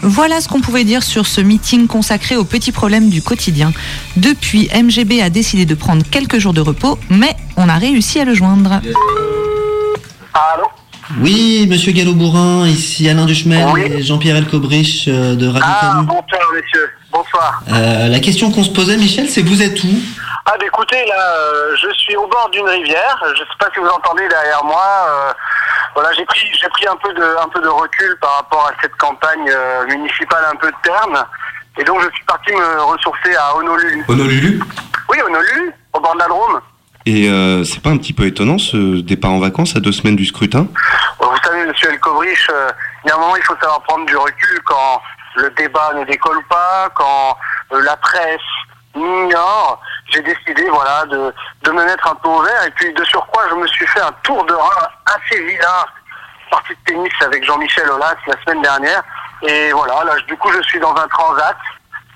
Voilà ce qu'on pouvait dire sur ce meeting consacré aux petits problèmes du quotidien. Depuis, MGB a décidé de prendre quelques jours de repos, mais on a réussi à le joindre. Oui, monsieur Gallo-Bourrin, ici Alain Duchemel et Jean-Pierre Elcobrich euh, de Radio Ah, Canu. bonsoir, messieurs. Bonsoir. Euh, la question qu'on se posait, Michel, c'est vous êtes où? Ah, bah, écoutez, là, euh, je suis au bord d'une rivière. Je sais pas si vous entendez derrière moi. euh, voilà, j'ai pris, j'ai pris un peu de, un peu de recul par rapport à cette campagne euh, municipale un peu terne. Et donc je suis parti me ressourcer à Honolulu. Honolulu Oui, Honolulu, au bord de la Drôme. Et euh, c'est pas un petit peu étonnant ce départ en vacances à deux semaines du scrutin? Vous savez, monsieur Elkovrich, euh, il y a un moment, il faut savoir prendre du recul quand le débat ne décolle pas, quand euh, la presse m'ignore. J'ai décidé, voilà, de, de me mettre un peu au vert. Et puis, de surcroît, je me suis fait un tour de rein assez vilain. Partie de tennis avec Jean-Michel Aulas la semaine dernière. Et voilà, là, du coup, je suis dans un transat.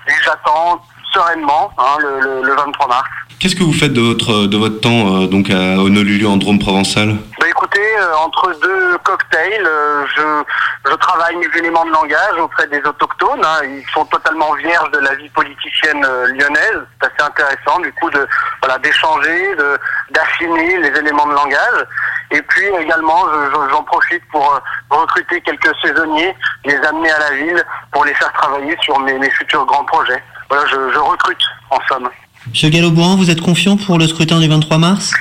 Et j'attends sereinement hein, le, le, le 23 mars. Qu'est-ce que vous faites de votre, de votre temps euh, donc à Honolulu en Drôme provençal? Bah écoutez, euh, entre deux cocktails, euh, je, je travaille mes éléments de langage auprès des autochtones. hein. Ils sont totalement vierges de la vie politicienne euh, lyonnaise. C'est assez intéressant du coup de voilà d'échanger, d'affiner les éléments de langage. Et puis également, je- je- j'en profite pour euh, recruter quelques saisonniers, les amener à la ville pour les faire travailler sur mes, mes futurs grands projets. Voilà, je, je recrute en somme. Monsieur Gallo-Bourin, vous êtes confiant pour le scrutin du 23 mars?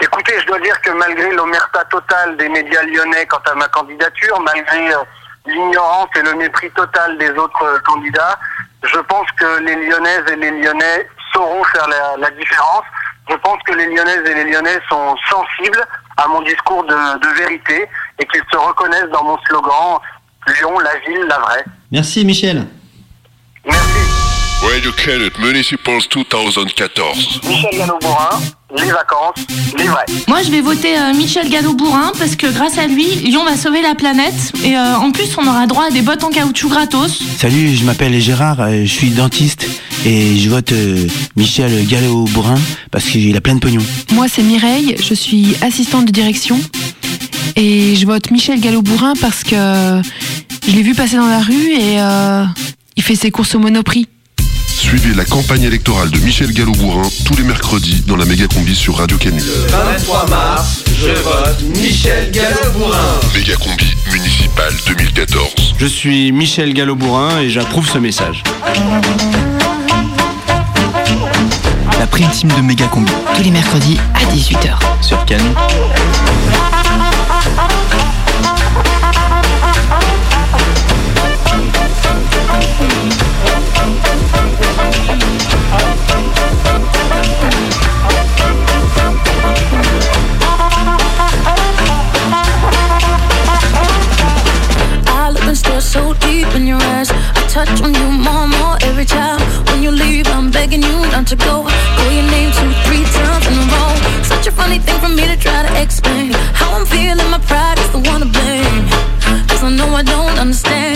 Écoutez, je dois dire que malgré l'omerta totale des médias lyonnais quant à ma candidature, malgré euh, l'ignorance et le mépris total des autres euh, candidats, je pense que les Lyonnaises et les Lyonnais sauront faire la, la différence. Je pense que les Lyonnaises et les Lyonnais sont sensibles à mon discours de, de vérité et qu'ils se reconnaissent dans mon slogan Lyon, la ville, la vraie. Merci Michel. Radio Canet Municipals 2014. Michel Gallo-Bourrin, les vacances, les vrais. Moi, je vais voter euh, Michel Gallo-Bourrin parce que grâce à lui, Lyon va sauver la planète. Et euh, en plus, on aura droit à des bottes en caoutchouc gratos. Salut, je m'appelle Gérard, euh, je suis dentiste et je vote euh, Michel Gallo-Bourrin parce qu'il a plein de pognon. Moi, c'est Mireille, je suis assistante de direction. Et je vote Michel Gallo-Bourrin parce que je l'ai vu passer dans la rue et euh, il fait ses courses au monoprix. Suivez la campagne électorale de Michel Gallo-Bourrin tous les mercredis dans la méga combi sur Radio Canu. 23 mars, je vote Michel Gallo-Bourrin. Méga combi municipal 2014. Je suis Michel Gallo-Bourrin et j'approuve ce message. La prime team de Méga Combi. Tous les mercredis à 18h. Sur Canu. So deep in your eyes. I touch on you more and more every time. When you leave, I'm begging you not to go. Call your name two, three times in a row. Such a funny thing for me to try to explain. How I'm feeling, my pride is the one to blame. Cause I know I don't understand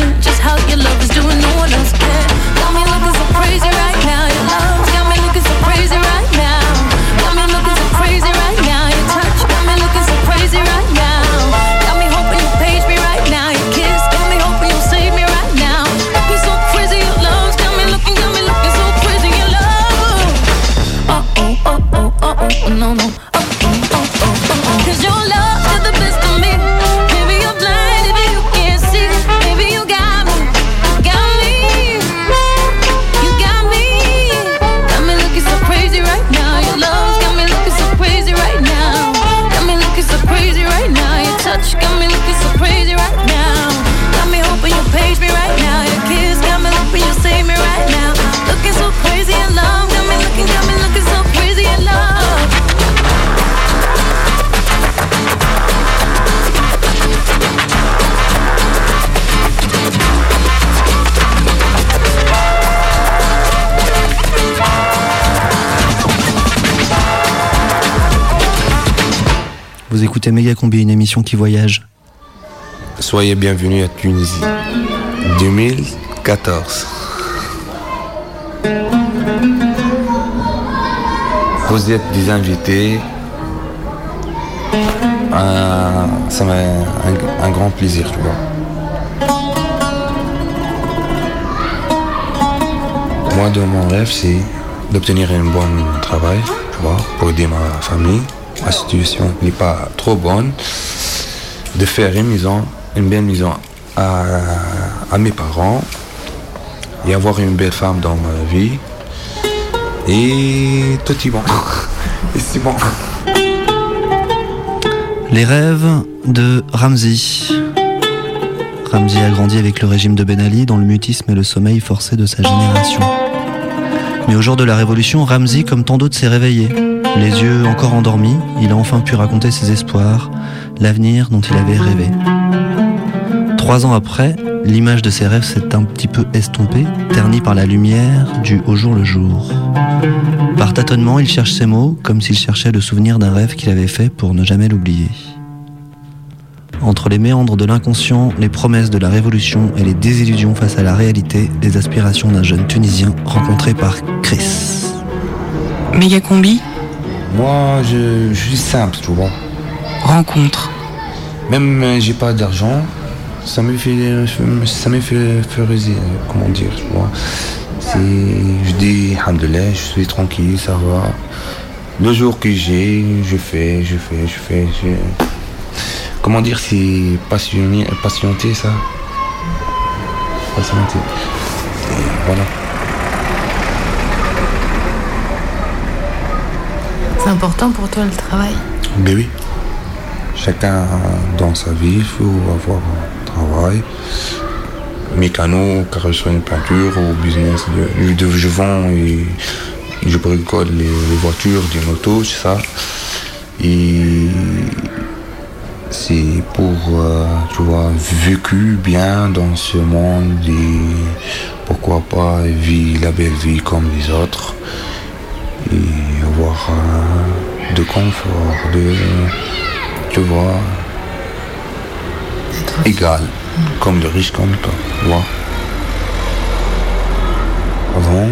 écoutez Méga Combi, une émission qui voyage. Soyez bienvenus à Tunisie. 2014. Vous êtes des invités. Ça m'a un, grand plaisir, tu vois. Moi, de mon rêve, c'est d'obtenir un bon travail, pour aider ma famille. Ma situation n'est pas trop bonne. De faire une maison, une belle maison à, à mes parents et avoir une belle femme dans ma vie. Et tout est bon. Et c'est bon. Les rêves de Ramsey. Ramzi a grandi avec le régime de Ben Ali dans le mutisme et le sommeil forcé de sa génération. Mais au jour de la révolution, Ramzi, comme tant d'autres, s'est réveillé. Les yeux encore endormis, il a enfin pu raconter ses espoirs, l'avenir dont il avait rêvé. Trois ans après, l'image de ses rêves s'est un petit peu estompée, ternie par la lumière du au jour le jour. Par tâtonnement, il cherche ses mots, comme s'il cherchait le souvenir d'un rêve qu'il avait fait pour ne jamais l'oublier. Entre les méandres de l'inconscient, les promesses de la révolution et les désillusions face à la réalité, les aspirations d'un jeune Tunisien rencontré par Chris. Méga combi, Moi, je, je suis simple, tu vois. rencontre. Même euh, j'ai pas d'argent, ça me fait, ça me fait comment dire, tu vois. C'est, je dis, alhamdoulilah, je suis tranquille, ça va. Le jour que j'ai, je fais, je fais, je fais. je- Comment dire, c'est passionné, patienté, ça. Patienté. Et voilà. C'est important pour toi le travail. Ben oui. Chacun dans sa vie, il faut avoir un travail. Mécano, carrosserie peinture, au business de, je vends et je bricole les, les voitures, des motos, c'est ça. Et c'est pour, euh, tu vois, vécu bien dans ce monde et pourquoi pas vivre la belle vie comme les autres et avoir euh, de confort, de, tu vois, égal, comme de riches comme toi, tu vois. Avant,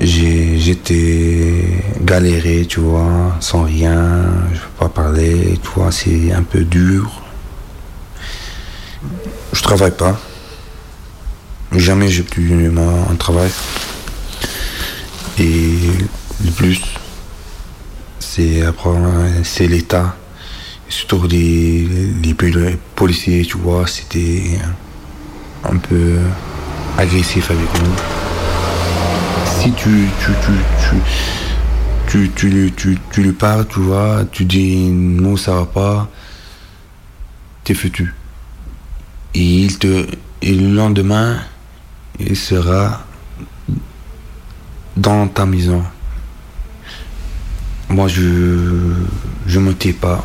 j'étais galéré, tu vois, sans rien, je peux pas parler, tu vois, c'est un peu dur. Je travaille pas. Jamais j'ai pu un travail. Le plus, c'est c'est l'État. Surtout les, les poli- policiers, tu vois, c'était un peu agressif avec nous. Si tu, tu, tu, tu, tu, tu, tu, tu lui parles, tu vois, tu dis non, ça va pas, t'es foutu. Et il te, et le lendemain, il sera dans ta maison. Moi, je je me tais pas.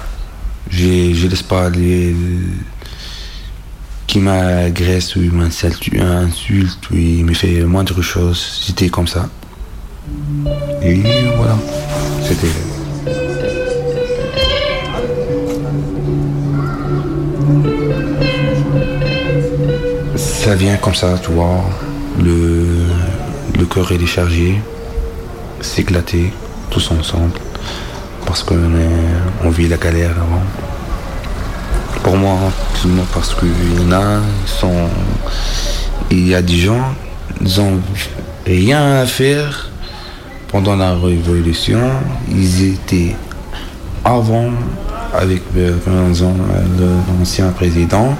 Je je laisse pas les qui m'agresse ou m'insulte, insulte ou il me fait moindre chose. J'étais comme ça. Et voilà. C'était. Ça vient comme ça, tu vois. Le, le cœur est déchargé, s'éclater tous ensemble. Parce qu'on vit la galère avant. Pour moi, parce qu'il y en a, sont. Il y a des gens, ils ont rien à faire pendant la révolution. Ils étaient avant avec l'ancien président.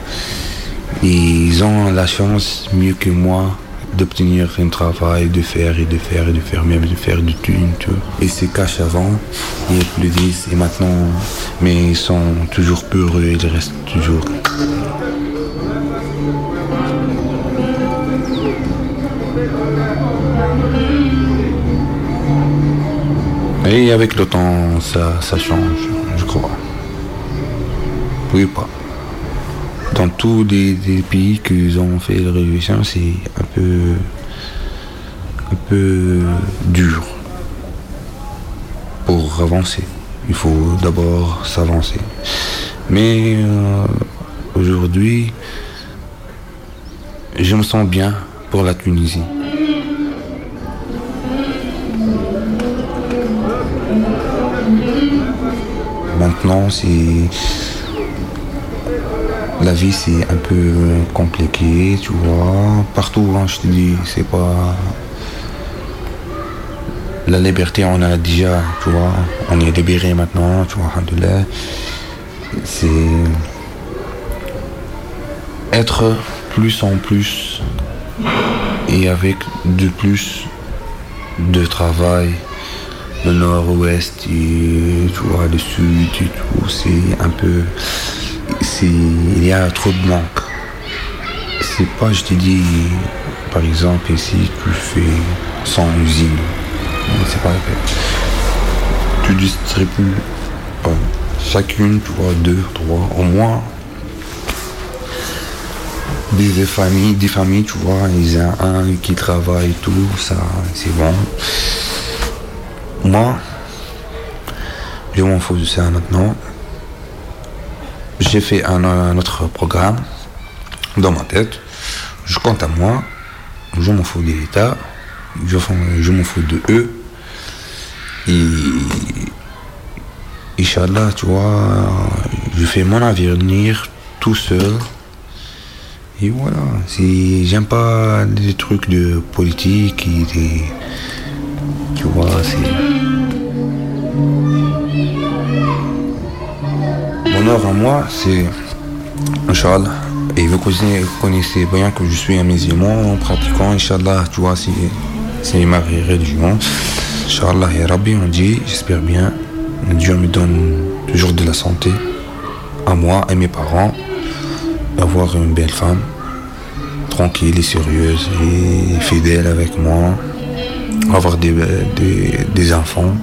Ils ont la chance, mieux que moi, d'obtenir un travail, de faire et de faire et de faire, même de faire du thune, tu vois. Ils se cachent avant, ils le disent, et maintenant, mais ils sont toujours peureux, ils restent toujours. Et avec le temps, ça, ça change, je crois. Oui ou pas? Dans tous les, pays qu'ils ont fait la révolution, c'est un peu, un peu dur pour avancer. Il faut d'abord s'avancer. Mais euh, aujourd'hui, je me sens bien pour la Tunisie. Maintenant, c'est la vie c'est un peu compliqué, tu vois. Partout, hein, je te dis, c'est pas. La liberté, on a déjà, tu vois. On est libéré maintenant, tu vois, alhamdoulilah. C'est. Être plus en plus et avec de plus de travail, le nord-ouest et tu vois, le sud et tout, c'est un peu c'est, il y a trop de manque. C'est pas, je te dis, par exemple, ici, tu fais 100 usines. C'est pas la peine. Tu distribues pas chacune, tu vois, deux, trois, au moins. Des familles, des familles, tu vois, il y a un qui travaille tout, ça, c'est bon. Moi, je m'en fous de ça maintenant. J'ai fait un, autre programme dans ma tête. Je compte à moi. Je m'en fous de l'État. Je, m'en fous de eux. Et Inch'Allah, tu vois, je fais mon avenir tout seul. Et voilà, j'aime pas les trucs de politique des, tu vois, c'est. Œuvre à moi, c'est Inch'Allah. Et vous connaissez, bien que je suis un musulman, pratiquant, Inch'Allah, tu vois, c'est, c'est ma religion. Inch'Allah, et Rabbi, on dit, j'espère bien, Dieu me donne toujours de la santé, à moi et mes parents, avoir une belle femme, tranquille et sérieuse et fidèle avec moi, avoir des, des, des enfants,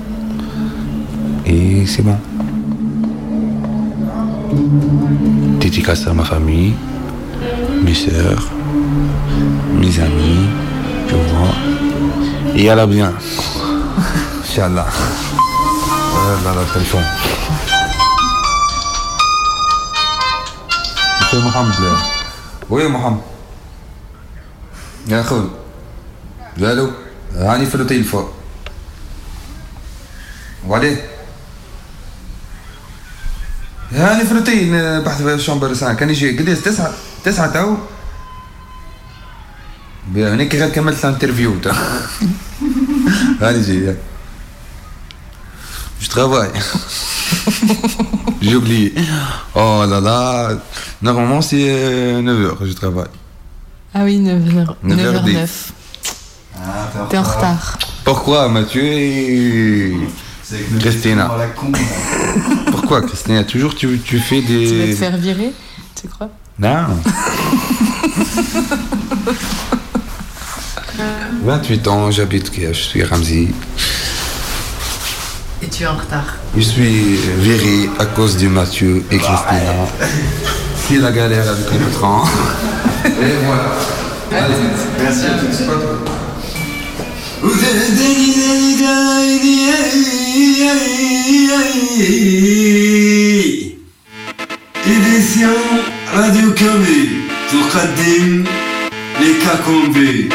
et c'est bon. Dédicace à ma famille, mes soeurs, mes amis, tu vois. Et à la bien. Inch'Allah. Là, là, téléphone. C'est Mohamed là. Oui, Mohamed. يا اخوي الو هاني في التليفون وعليه هاني في الروتين بحث في الشامبر ساعة كان يجي قديش تسعة تسعة تو هناك غير كملت الانترفيو تا هاني جي Je travaille. J'ai oublié. Oh là là. Normalement, c'est 9h je travaille. Ah oui, 9h, 9h10. 9h09. T'es en retard. Pourquoi Mathieu et Christina Pourquoi Christina Toujours tu, tu fais des... Tu vas te faire virer, tu crois? Non. 28 ans, j'habite, je suis Ramzi. Et tu es en retard. Je suis viré à cause de Mathieu et Christina. C'est la galère avec les patrons. Et voilà. Allez, merci à tous. Édition Radio Cambé, sur Kadim, les Kakombé.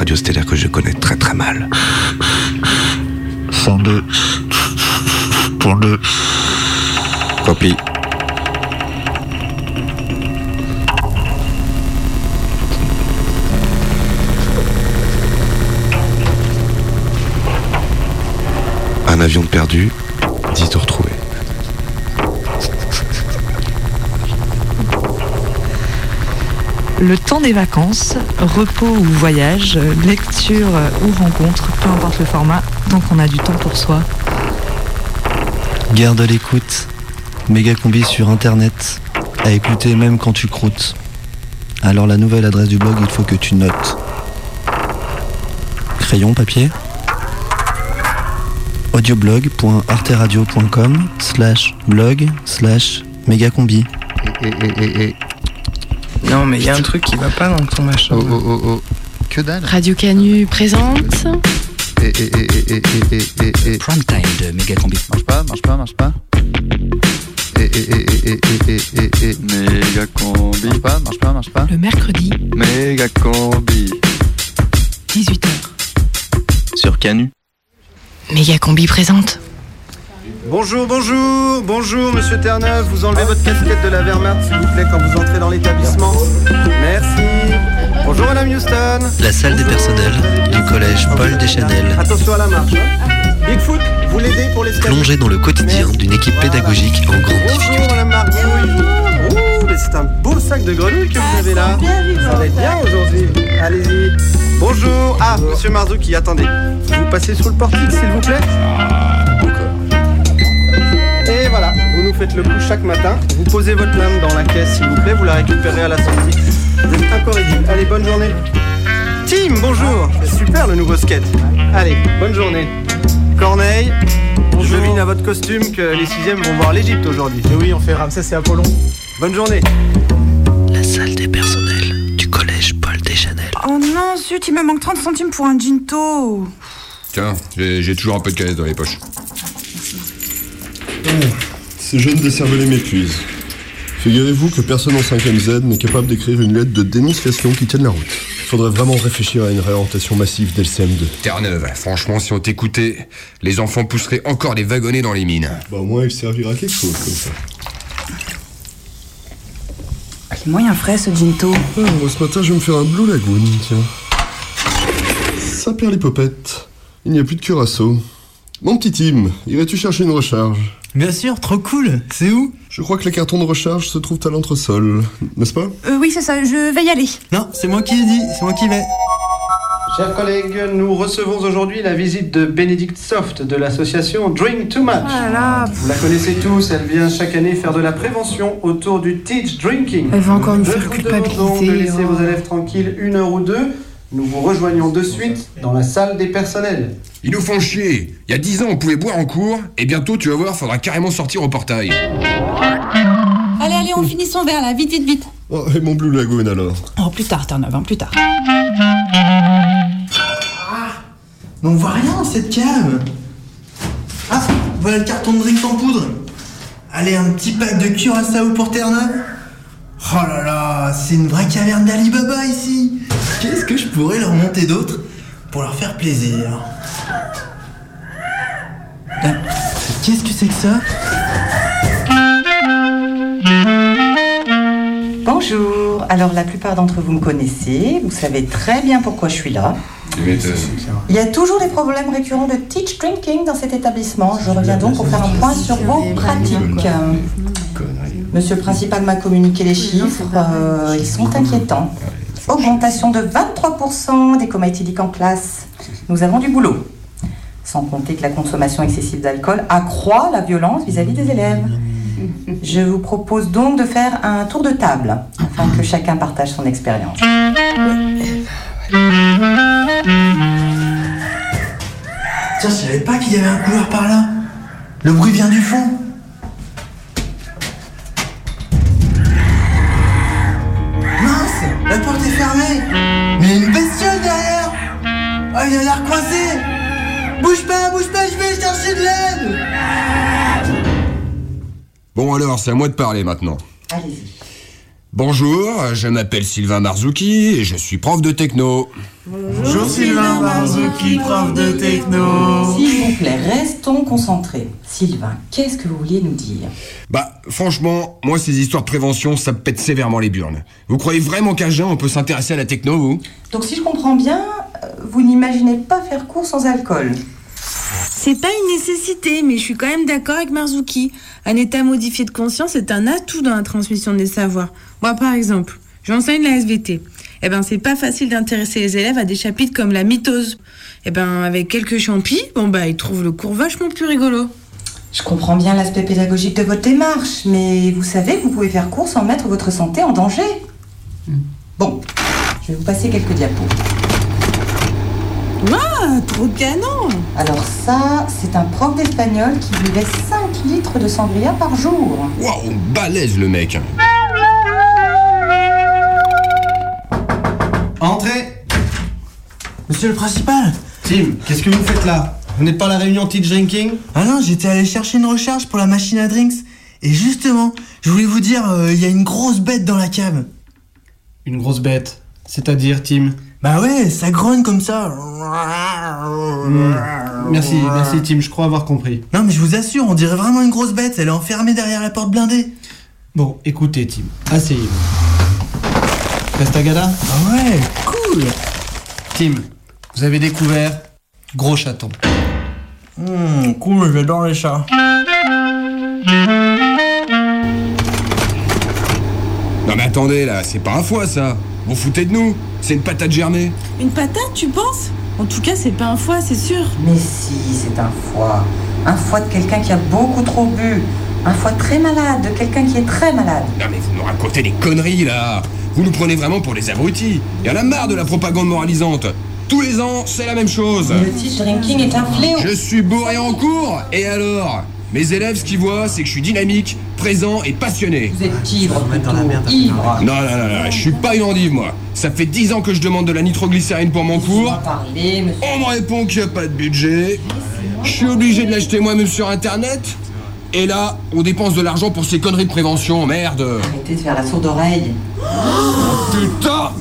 radio stellaire que je connais très très mal. 102. 102. Copie. Un avion perdu, Le temps des vacances, repos ou voyage, lecture ou rencontre, peu importe le format, tant qu'on a du temps pour soi. Garde à l'écoute. Méga combi sur internet. À écouter même quand tu croûtes. Alors la nouvelle adresse du blog, il faut que tu notes. Crayon, papier audioblog.arteradio.com slash blog slash mégacombi. Non, mais il y a un truc qui va pas dans ton machin. Oh, oh, oh, oh. Que dalle Radio Canu présente. Et, et, et, et, et, et, et, et. Prime time de Megacombi. Marche pas, marche pas, marche pas. Et, et, et, et, et, et, et, et. Méga combi. Marche pas, marche pas, marche pas. Le mercredi, Méga combi. 18h. Sur Canu. Megacombi présente. Bonjour, bonjour, bonjour Monsieur Terre-Neuve, vous enlevez votre casquette de la Wehrmacht s'il vous plaît quand vous entrez dans l'établissement. Merci. Bonjour Madame Houston. La salle des personnels du collège Paul Deschanel. Attention à la marche. hein. Bigfoot, vous l'aidez pour les Plongé dans le quotidien d'une équipe pédagogique en grande difficulté. Bonjour Madame mais c'est un beau sac de grenouilles que vous avez là. Ça va être bien aujourd'hui. Allez-y. Bonjour. Ah, Monsieur Marzouki, attendez. Vous passez sous le portique s'il vous plaît. Nous faites le coup chaque matin. Vous posez votre lame dans la caisse, s'il vous plaît. Vous la récupérez à la sortie. Vous êtes incorrigible. Allez, bonne journée. Tim, bonjour. C'est super le nouveau skate. Allez, bonne journée. Corneille, je devine à votre costume que les sixièmes vont voir l'Égypte aujourd'hui. Et oui, on fait Ramsès et Apollon. Bonne journée. La salle des personnels du collège Paul Deschanel. Oh non, zut, il me manque 30 centimes pour un ginto. Tiens, j'ai j'ai toujours un peu de caisse dans les poches. Ces jeunes décervelés m'épuisent. Figurez-vous que personne en 5ème Z n'est capable d'écrire une lettre de dénonciation qui tienne la route. Il faudrait vraiment réfléchir à une réorientation massive dès le CM2. Terre-Neuve, franchement, si on t'écoutait, les enfants pousseraient encore des wagonnets dans les mines. Bah au moins il servira à quelque chose comme ça. Il est moyen frais ce ginto. Ah, moi ce matin je vais me faire un Blue Lagoon, tiens. Ça perd les popettes. Il n'y a plus de curaçao. Mon petit Tim, irais-tu chercher une recharge? Bien sûr, trop cool. C'est où? Je crois que les cartons de recharge se trouvent à l'entresol, n'est-ce pas? Euh, oui, c'est ça, je vais y aller. Non, c'est moi qui ai dit, c'est moi qui vais. Chers collègues, nous recevons aujourd'hui la visite de Bénédicte Soft de l'association Drink Too Much. Ah là, Vous la connaissez tous, elle vient chaque année faire de la prévention autour du teach drinking. Elle va encore nous Je faire vous culpabiliser, de laisser oh. vos élèves tranquilles une heure ou deux. Nous vous rejoignons de suite dans la salle des personnels. Ils nous font chier. Il y a 10 ans, on pouvait boire en cours, et bientôt, tu vas voir, faudra carrément sortir au portail. Allez, allez, on finit son verre là, vite, vite, vite. Oh, et mon Blue Lagoon alors? Oh, plus tard, Terre-Neuve, hein, plus tard. Mais on voit rien dans cette cave. Ah, voilà le carton de drink en poudre. Allez, un petit pack de curaçao pour Terre-Neuve. Oh là là, c'est une vraie caverne d'Alibaba ici. Qu'est-ce que je pourrais leur monter d'autre pour leur faire plaisir? Ah, Qu'est-ce que c'est que ça? Bonjour, alors la plupart d'entre vous me connaissez, vous savez très bien pourquoi je suis là. Il y a toujours des problèmes récurrents de teach drinking dans cet établissement. Je reviens donc pour faire un point sur vos pratiques. Monsieur le principal m'a communiqué les chiffres, euh, ils sont inquiétants. Augmentation de 23% des comas éthyliques en classe. Nous avons du boulot. Sans compter que la consommation excessive d'alcool accroît la violence vis-à-vis des élèves. Je vous propose donc de faire un tour de table afin que chacun partage son expérience. Tiens, je savais pas qu'il y avait un couloir par là. Le bruit vient du fond. Ah, il a l'air coincé. Bouge pas, bouge pas, je vais chercher de l'aide. Bon alors, c'est à moi de parler maintenant. Allez-y. Bonjour, je m'appelle Sylvain Marzouki et je suis prof de techno. Bonjour Sylvain Marzouki, prof de techno. S'il vous plaît, restons concentrés. Sylvain, qu'est-ce que vous vouliez nous dire? Bah, franchement, moi, ces histoires de prévention, ça me pète sévèrement les burnes. Vous croyez vraiment qu'à jeun, on peut s'intéresser à la techno, vous? Donc si je comprends bien, euh, vous n'imaginez pas faire cours sans alcool C'est pas une nécessité, mais je suis quand même d'accord avec Marzuki. Un état modifié de conscience est un atout dans la transmission des savoirs. Moi, par exemple, j'enseigne la SVT. Eh ben, c'est pas facile d'intéresser les élèves à des chapitres comme la mitose. Eh ben, avec quelques champis, bon bah, ils trouvent le cours vachement plus rigolo. Je comprends bien l'aspect pédagogique de votre démarche, mais vous savez que vous pouvez faire court sans mettre votre santé en danger. Bon, je vais vous passer quelques diapos. Waouh, trop canon Alors ça, c'est un prof d'espagnol qui buvait 5 litres de sangria par jour. Waouh, balèze le mec. Entrez Monsieur le principal Tim, qu'est-ce que vous faites là? Vous n'êtes pas à la réunion teach drinking Ah non, j'étais allé chercher une recharge pour la machine à drinks. Et justement, je voulais vous dire, euh, il y a une grosse bête dans la cave. Une grosse bête C'est-à-dire, Tim? Bah ouais, ça grogne comme ça. Merci, merci Tim, je crois avoir compris. Non mais je vous assure, on dirait vraiment une grosse bête, elle est enfermée derrière la porte blindée. Bon, écoutez Tim, asseyez-vous. Pestagada Ah ouais, cool Tim, vous avez découvert Gros Chaton. Hum, cool, j'adore les chats. Non mais attendez là, c'est pas un foie ça. Vous foutez de nous C'est une patate germée. Une patate, tu penses? En tout cas, c'est pas un foie, c'est sûr. Mais si, c'est un foie. Un foie de quelqu'un qui a beaucoup trop bu. Un foie très malade, de quelqu'un qui est très malade. Non mais vous nous racontez des conneries là. Vous nous prenez vraiment pour des abrutis. Y en a marre de la propagande moralisante. Tous les ans, c'est la même chose. Le drinking est un fléau. Je suis bourré en cours, et alors? Mes élèves, ce qu'ils voient, c'est que je suis dynamique, présent et passionné. Vous êtes ivre, plutôt. Ivre. Non, non, non, non, je suis pas une endive, moi. Ça fait 10 ans que je demande de la nitroglycérine pour mon cours. On me répond qu'il n'y a pas de budget. Je suis obligé de l'acheter moi-même sur Internet. Et là, on dépense de l'argent pour ces conneries de prévention, merde. Arrêtez de faire la sourde oreille. Putain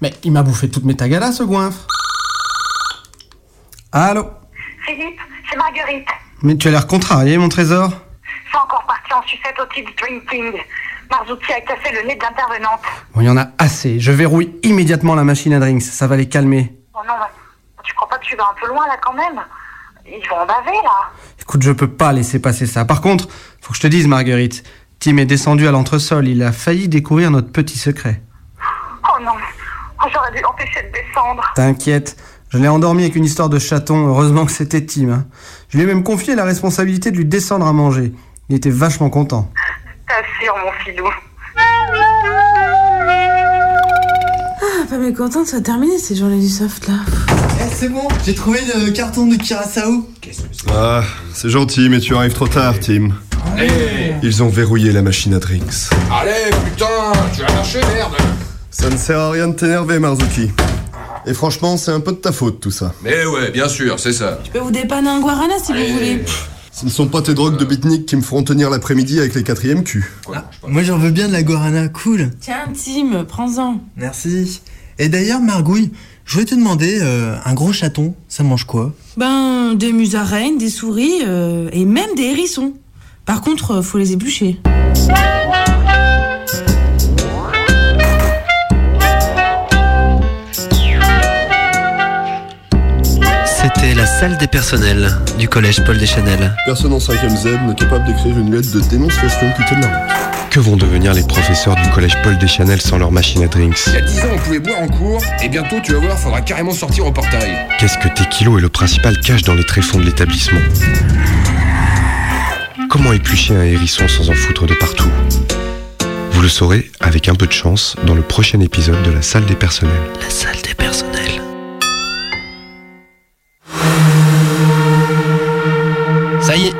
Mais il m'a bouffé toutes mes tagalas, ce goinfre. Allô? Philippe, c'est Marguerite. Mais tu as l'air contrarié, mon trésor. C'est encore parti en sucette au type drinking. Marzuki a cassé le nez de l'intervenante. Bon, il y en a assez. Je verrouille immédiatement la machine à drinks. Ça va les calmer. Oh non, mais tu crois pas que tu vas un peu loin là quand même? Ils vont en baver là. Écoute, je peux pas laisser passer ça. Par contre, faut que je te dise, Marguerite, Tim est descendu à l'entresol. Il a failli découvrir notre petit secret. Oh non, oh, j'aurais dû l'empêcher de descendre. T'inquiète, je l'ai endormi avec une histoire de chaton. Heureusement que c'était Tim. hein. Je lui ai même confié la responsabilité de lui descendre à manger. Il était vachement content. T'assures, mon filou. Ah, pas mécontent de ça terminer ces journées du soft là. Eh, c'est bon, j'ai trouvé le carton de Curaçao. Ah, c'est gentil, mais tu arrives trop tard, Tim. Allez Ils ont verrouillé la machine à drinks. Allez, putain Tu vas marcher, merde Ça ne sert à rien de t'énerver, Marzuki. Et franchement, c'est un peu de ta faute, tout ça. Mais ouais, bien sûr, c'est ça. Je peux vous dépanner un guarana si vous voulez. Ce ne sont pas tes drogues de beatnik qui me feront tenir l'après-midi avec les quatrièmes culs. Moi j'en veux bien de la guarana, cool. Tiens, Tim, prends-en. Merci. Et d'ailleurs, Margouille, je voulais te demander, euh, un gros chaton, ça mange quoi? Ben, des musaraignes, des souris euh, et même des hérissons. Par contre, euh, faut les éplucher. C'était la salle des personnels du collège Paul Deschanel. Personne en 5ème Z n'est capable d'écrire une lettre de dénonciation qui tienne la route. Que vont devenir les professeurs du collège Paul Deschanel sans leur machine à drinks? Il y a 10 ans, on pouvait boire en cours, et bientôt, tu vas voir, faudra carrément sortir au portail. Qu'est-ce que Tequilo et le principal cachent dans les tréfonds de l'établissement? Comment éplucher un hérisson sans en foutre de partout? Vous le saurez, avec un peu de chance, dans le prochain épisode de la salle des personnels. La salle des personnels.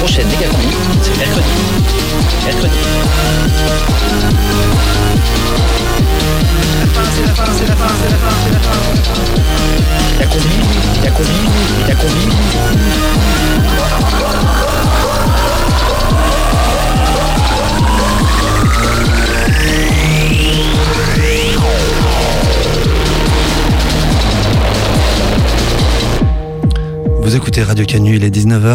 Prochaine méga combi, c'est mercredi. Mercredi. c'est la fin, c'est la fin, c'est la fin, c'est la fin. Y'a combien Y'a combien Y'a combien Vous écoutez Radio Canu, il est 19h.